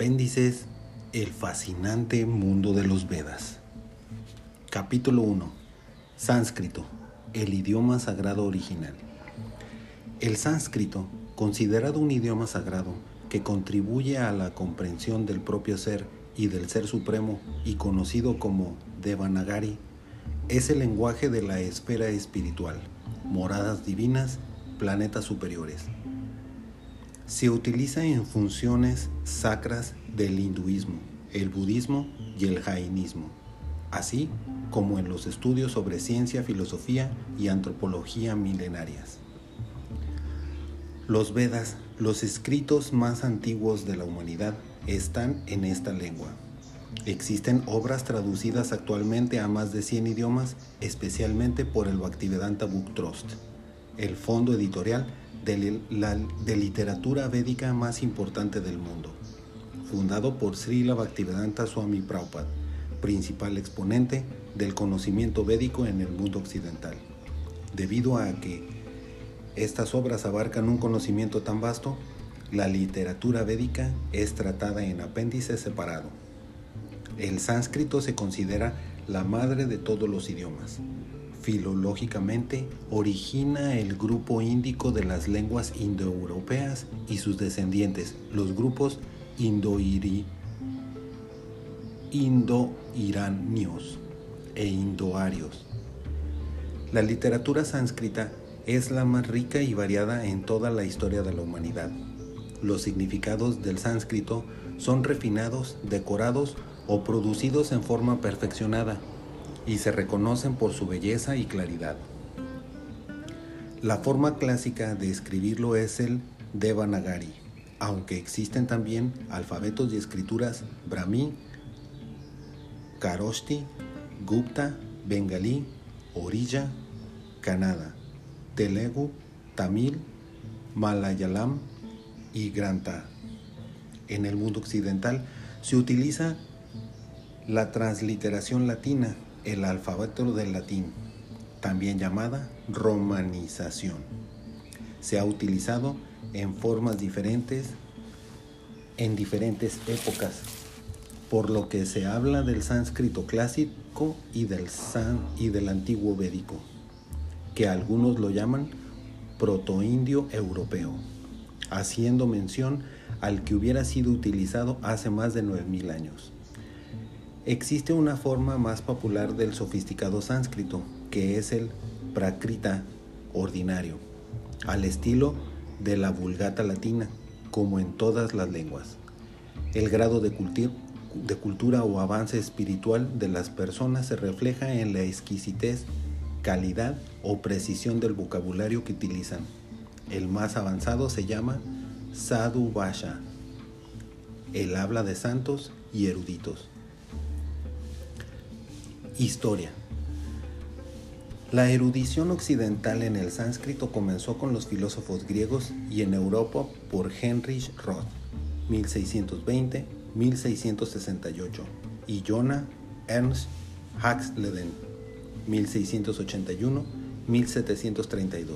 Apéndices El fascinante mundo de los Vedas. Capítulo 1. Sánscrito, el idioma sagrado original. El sánscrito, considerado un idioma sagrado que contribuye a la comprensión del propio ser y del ser supremo y conocido como Devanagari, es el lenguaje de la esfera espiritual, moradas divinas, planetas superiores se utiliza en funciones sacras del hinduismo, el budismo y el jainismo, así como en los estudios sobre ciencia, filosofía y antropología milenarias. Los Vedas, los escritos más antiguos de la humanidad, están en esta lengua. Existen obras traducidas actualmente a más de 100 idiomas, especialmente por el Bhaktivedanta Book Trust, el fondo editorial de, la, de literatura védica más importante del mundo, fundado por Srila Bhaktivedanta Swami Prabhupada, principal exponente del conocimiento védico en el mundo occidental. Debido a que estas obras abarcan un conocimiento tan vasto, la literatura védica es tratada en apéndice separado. El sánscrito se considera la madre de todos los idiomas, filológicamente origina el grupo índico de las lenguas indoeuropeas y sus descendientes, los grupos indo-iranios e indoarios. La literatura sánscrita es la más rica y variada en toda la historia de la humanidad. Los significados del sánscrito son refinados, decorados o producidos en forma perfeccionada y se reconocen por su belleza y claridad. La forma clásica de escribirlo es el Devanagari, aunque existen también alfabetos y escrituras Brahmi, Karoshti, Gupta, Bengalí, Orilla, Kannada, Telugu, Tamil, Malayalam y Granta. En el mundo occidental se utiliza la transliteración latina el alfabeto del latín, también llamada romanización. Se ha utilizado en formas diferentes en diferentes épocas, por lo que se habla del sánscrito clásico y del, y del antiguo védico, que algunos lo llaman protoindio europeo, haciendo mención al que hubiera sido utilizado hace más de 9.000 años. Existe una forma más popular del sofisticado sánscrito, que es el prakrita ordinario, al estilo de la vulgata latina, como en todas las lenguas. El grado de, de cultura o avance espiritual de las personas se refleja en la exquisitez, calidad o precisión del vocabulario que utilizan. El más avanzado se llama sadhu vasha, el habla de santos y eruditos. Historia. La erudición occidental en el sánscrito comenzó con los filósofos griegos y en Europa por Heinrich Roth, 1620-1668, y Jonah Ernst Haxleden, 1681-1732,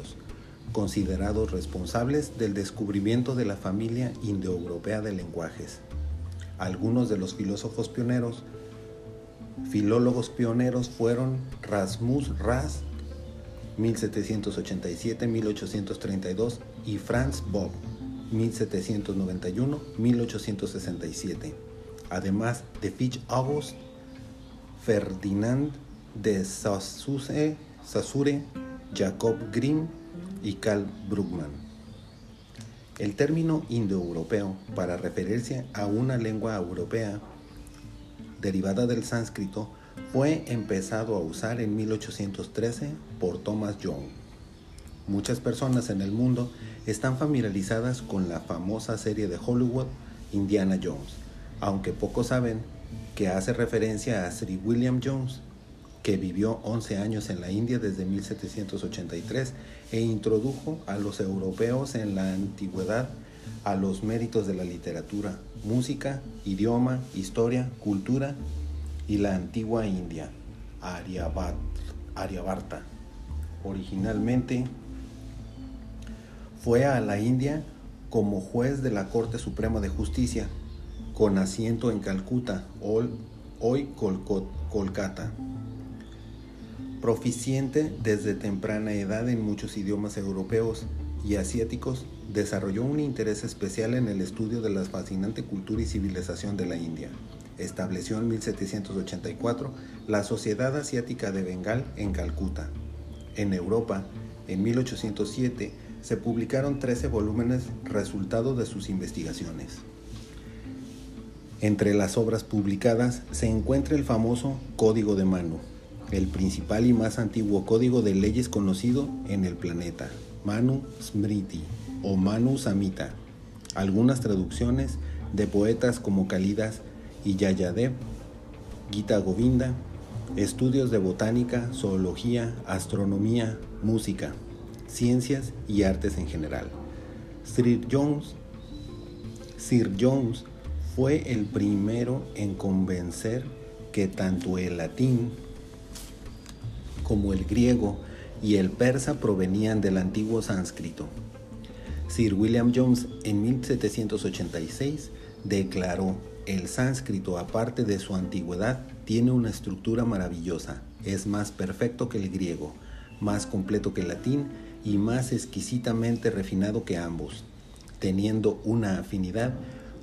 considerados responsables del descubrimiento de la familia indoeuropea de lenguajes. Algunos de los filósofos pioneros Filólogos pioneros fueron Rasmus Ras, 1787-1832, y Franz Bob, 1791-1867, además de Fitch August, Ferdinand de Saussure, Jacob Grimm y Karl Bruckmann. El término indoeuropeo para referirse a una lengua europea derivada del sánscrito, fue empezado a usar en 1813 por Thomas Young. Muchas personas en el mundo están familiarizadas con la famosa serie de Hollywood Indiana Jones, aunque pocos saben que hace referencia a Sir William Jones, que vivió 11 años en la India desde 1783 e introdujo a los europeos en la antigüedad a los méritos de la literatura, música, idioma, historia, cultura y la antigua India, Aryavarta. Originalmente fue a la India como juez de la Corte Suprema de Justicia, con asiento en Calcuta, hoy Kolkata. Proficiente desde temprana edad en muchos idiomas europeos y asiáticos, desarrolló un interés especial en el estudio de la fascinante cultura y civilización de la India. Estableció en 1784 la Sociedad Asiática de Bengal en Calcuta. En Europa, en 1807, se publicaron 13 volúmenes resultado de sus investigaciones. Entre las obras publicadas se encuentra el famoso Código de Manu, el principal y más antiguo código de leyes conocido en el planeta, Manu Smriti o Manu Samhita. Algunas traducciones de poetas como Kalidas y Yayadev, Gita Govinda, estudios de botánica, zoología, astronomía, música, ciencias y artes en general. Sir Jones, Sir Jones fue el primero en convencer que tanto el latín como el griego y el persa provenían del antiguo sánscrito. Sir William Jones en 1786 declaró, el sánscrito aparte de su antigüedad tiene una estructura maravillosa, es más perfecto que el griego, más completo que el latín y más exquisitamente refinado que ambos, teniendo una afinidad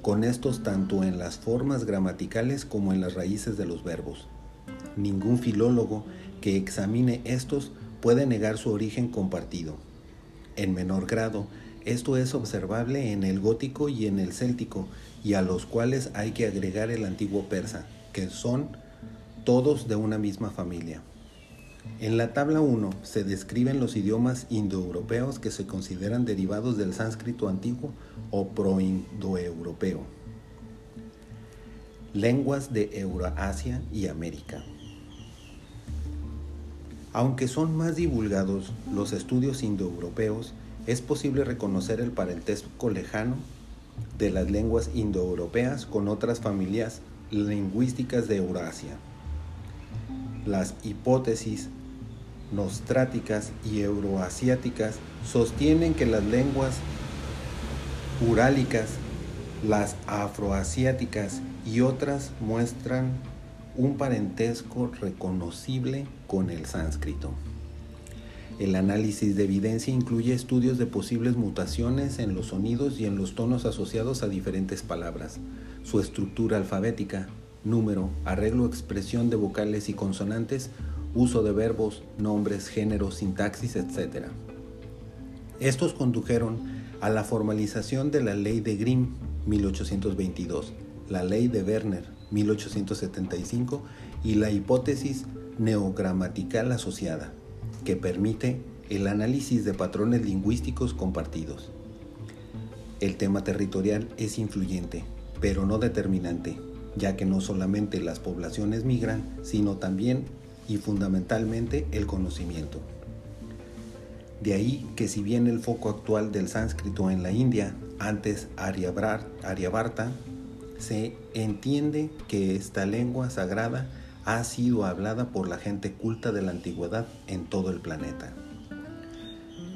con estos tanto en las formas gramaticales como en las raíces de los verbos. Ningún filólogo que examine estos puede negar su origen compartido. En menor grado, esto es observable en el gótico y en el céltico, y a los cuales hay que agregar el antiguo persa, que son todos de una misma familia. En la tabla 1 se describen los idiomas indoeuropeos que se consideran derivados del sánscrito antiguo o proindoeuropeo. Lenguas de Euroasia y América. Aunque son más divulgados los estudios indoeuropeos, es posible reconocer el parentesco lejano de las lenguas indoeuropeas con otras familias lingüísticas de Eurasia. Las hipótesis nostráticas y euroasiáticas sostienen que las lenguas urálicas, las afroasiáticas y otras muestran un parentesco reconocible con el sánscrito. El análisis de evidencia incluye estudios de posibles mutaciones en los sonidos y en los tonos asociados a diferentes palabras, su estructura alfabética, número, arreglo, expresión de vocales y consonantes, uso de verbos, nombres, géneros, sintaxis, etc. Estos condujeron a la formalización de la ley de Grimm 1822, la ley de Werner 1875 y la hipótesis neogramatical asociada, que permite el análisis de patrones lingüísticos compartidos. El tema territorial es influyente, pero no determinante, ya que no solamente las poblaciones migran, sino también y fundamentalmente el conocimiento. De ahí que si bien el foco actual del sánscrito en la India, antes Aryabharta, se entiende que esta lengua sagrada ha sido hablada por la gente culta de la antigüedad en todo el planeta.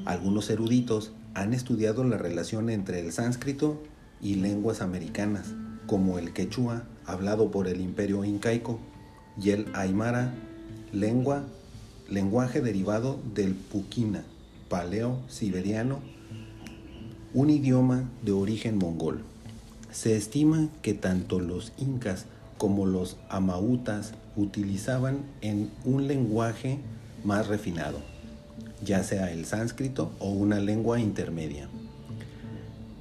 Algunos eruditos han estudiado la relación entre el sánscrito y lenguas americanas, como el quechua, hablado por el imperio incaico, y el aymara, lengua, lenguaje derivado del puquina, paleo-siberiano, un idioma de origen mongol. Se estima que tanto los incas como los amautas utilizaban en un lenguaje más refinado, ya sea el sánscrito o una lengua intermedia.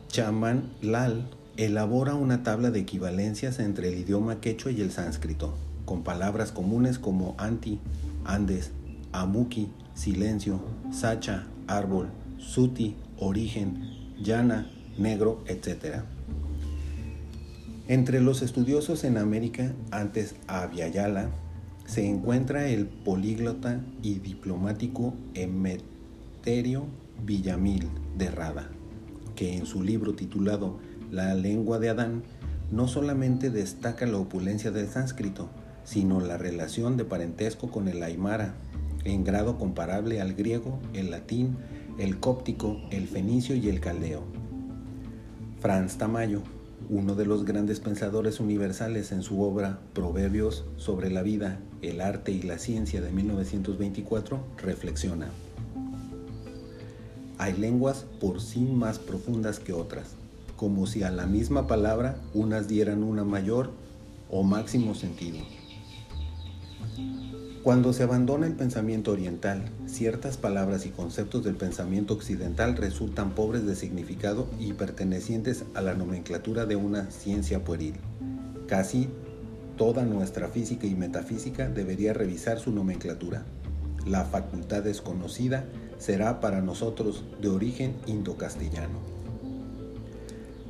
Chaman Lal elabora una tabla de equivalencias entre el idioma quechua y el sánscrito, con palabras comunes como anti, andes, amuki, silencio, sacha, árbol, suti, origen, llana, negro, etc. Entre los estudiosos en América, antes Aviala, se encuentra el políglota y diplomático Emeterio Villamil de Rada, que en su libro titulado La lengua de Adán no solamente destaca la opulencia del sánscrito, sino la relación de parentesco con el aymara, en grado comparable al griego, el latín, el cóptico, el fenicio y el caldeo. Franz Tamayo uno de los grandes pensadores universales en su obra Proverbios sobre la vida, el arte y la ciencia de 1924, reflexiona. Hay lenguas por sí más profundas que otras, como si a la misma palabra unas dieran una mayor o máximo sentido. Cuando se abandona el pensamiento oriental, ciertas palabras y conceptos del pensamiento occidental resultan pobres de significado y pertenecientes a la nomenclatura de una ciencia pueril. Casi toda nuestra física y metafísica debería revisar su nomenclatura. La facultad desconocida será para nosotros de origen indocastellano.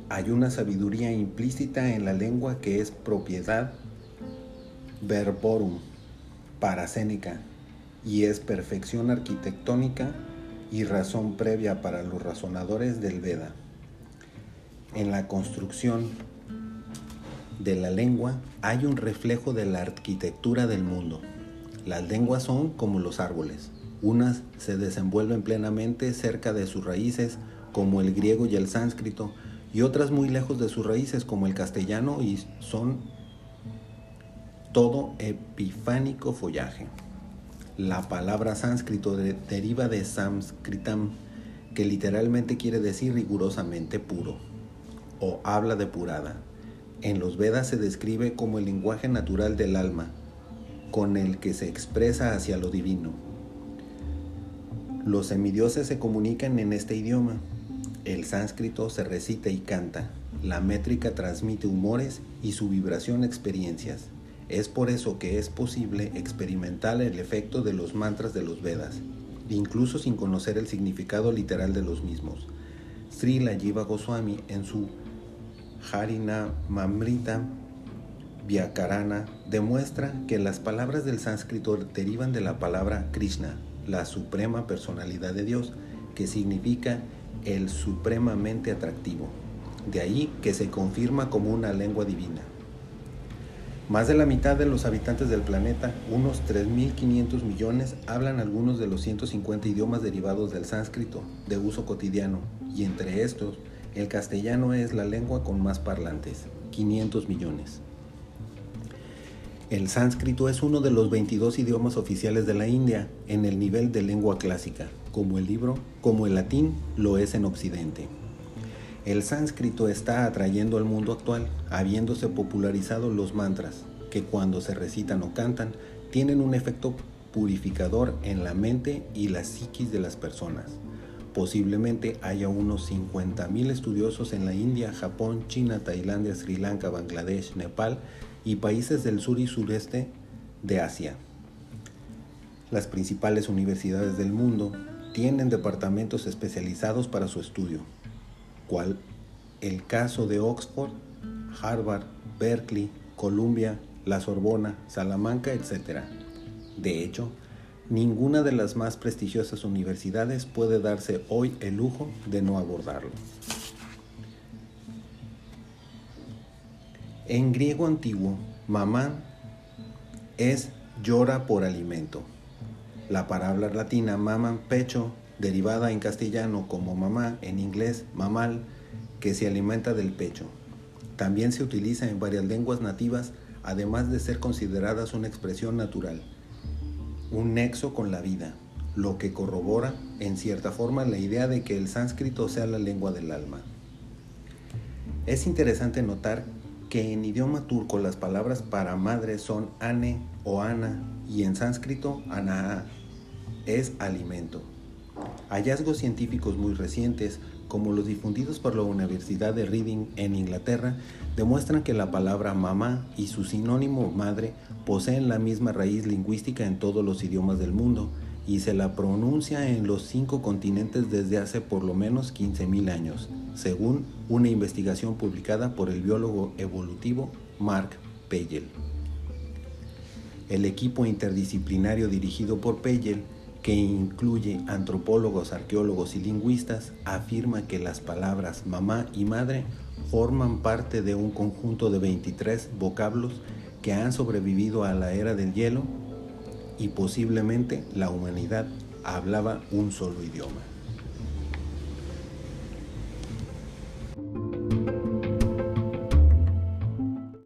Hay una sabiduría implícita en la lengua que es propiedad verborum para Séneca y es perfección arquitectónica y razón previa para los razonadores del Veda. En la construcción de la lengua hay un reflejo de la arquitectura del mundo. Las lenguas son como los árboles. Unas se desenvuelven plenamente cerca de sus raíces, como el griego y el sánscrito, y otras muy lejos de sus raíces, como el castellano, y son todo epifánico follaje. La palabra sánscrito deriva de samskritam, que literalmente quiere decir rigurosamente puro o habla depurada. En los Vedas se describe como el lenguaje natural del alma, con el que se expresa hacia lo divino. Los semidioses se comunican en este idioma. El sánscrito se recita y canta. La métrica transmite humores y su vibración experiencias. Es por eso que es posible experimentar el efecto de los mantras de los Vedas, incluso sin conocer el significado literal de los mismos. Srila Jiva Goswami en su Harina Mamrita Vyakarana demuestra que las palabras del sánscrito derivan de la palabra Krishna, la suprema personalidad de Dios, que significa el supremamente atractivo. De ahí que se confirma como una lengua divina. Más de la mitad de los habitantes del planeta, unos 3.500 millones, hablan algunos de los 150 idiomas derivados del sánscrito de uso cotidiano, y entre estos, el castellano es la lengua con más parlantes, 500 millones. El sánscrito es uno de los 22 idiomas oficiales de la India en el nivel de lengua clásica, como el libro, como el latín lo es en Occidente. El sánscrito está atrayendo al mundo actual, habiéndose popularizado los mantras, que cuando se recitan o cantan, tienen un efecto purificador en la mente y la psiquis de las personas. Posiblemente haya unos 50.000 estudiosos en la India, Japón, China, Tailandia, Sri Lanka, Bangladesh, Nepal y países del sur y sureste de Asia. Las principales universidades del mundo tienen departamentos especializados para su estudio, cual el caso de Oxford, Harvard, Berkeley, Columbia, la Sorbona, Salamanca, etc. De hecho, ninguna de las más prestigiosas universidades puede darse hoy el lujo de no abordarlo. En griego antiguo, mamá es llora por alimento. La palabra latina mama, pecho, derivada en castellano como mamá, en inglés mamal, que se alimenta del pecho. También se utiliza en varias lenguas nativas, además de ser consideradas una expresión natural, un nexo con la vida, lo que corrobora, en cierta forma, la idea de que el sánscrito sea la lengua del alma. Es interesante notar que en idioma turco las palabras para madre son ane o ana y en sánscrito anaa es alimento. Hallazgos científicos muy recientes, como los difundidos por la Universidad de Reading en Inglaterra, demuestran que la palabra mamá y su sinónimo madre poseen la misma raíz lingüística en todos los idiomas del mundo y se la pronuncia en los cinco continentes desde hace por lo menos 15.000 años, según una investigación publicada por el biólogo evolutivo Mark Pagel. El equipo interdisciplinario dirigido por Pagel que incluye antropólogos, arqueólogos y lingüistas, afirma que las palabras mamá y madre forman parte de un conjunto de 23 vocablos que han sobrevivido a la era del hielo y posiblemente la humanidad hablaba un solo idioma.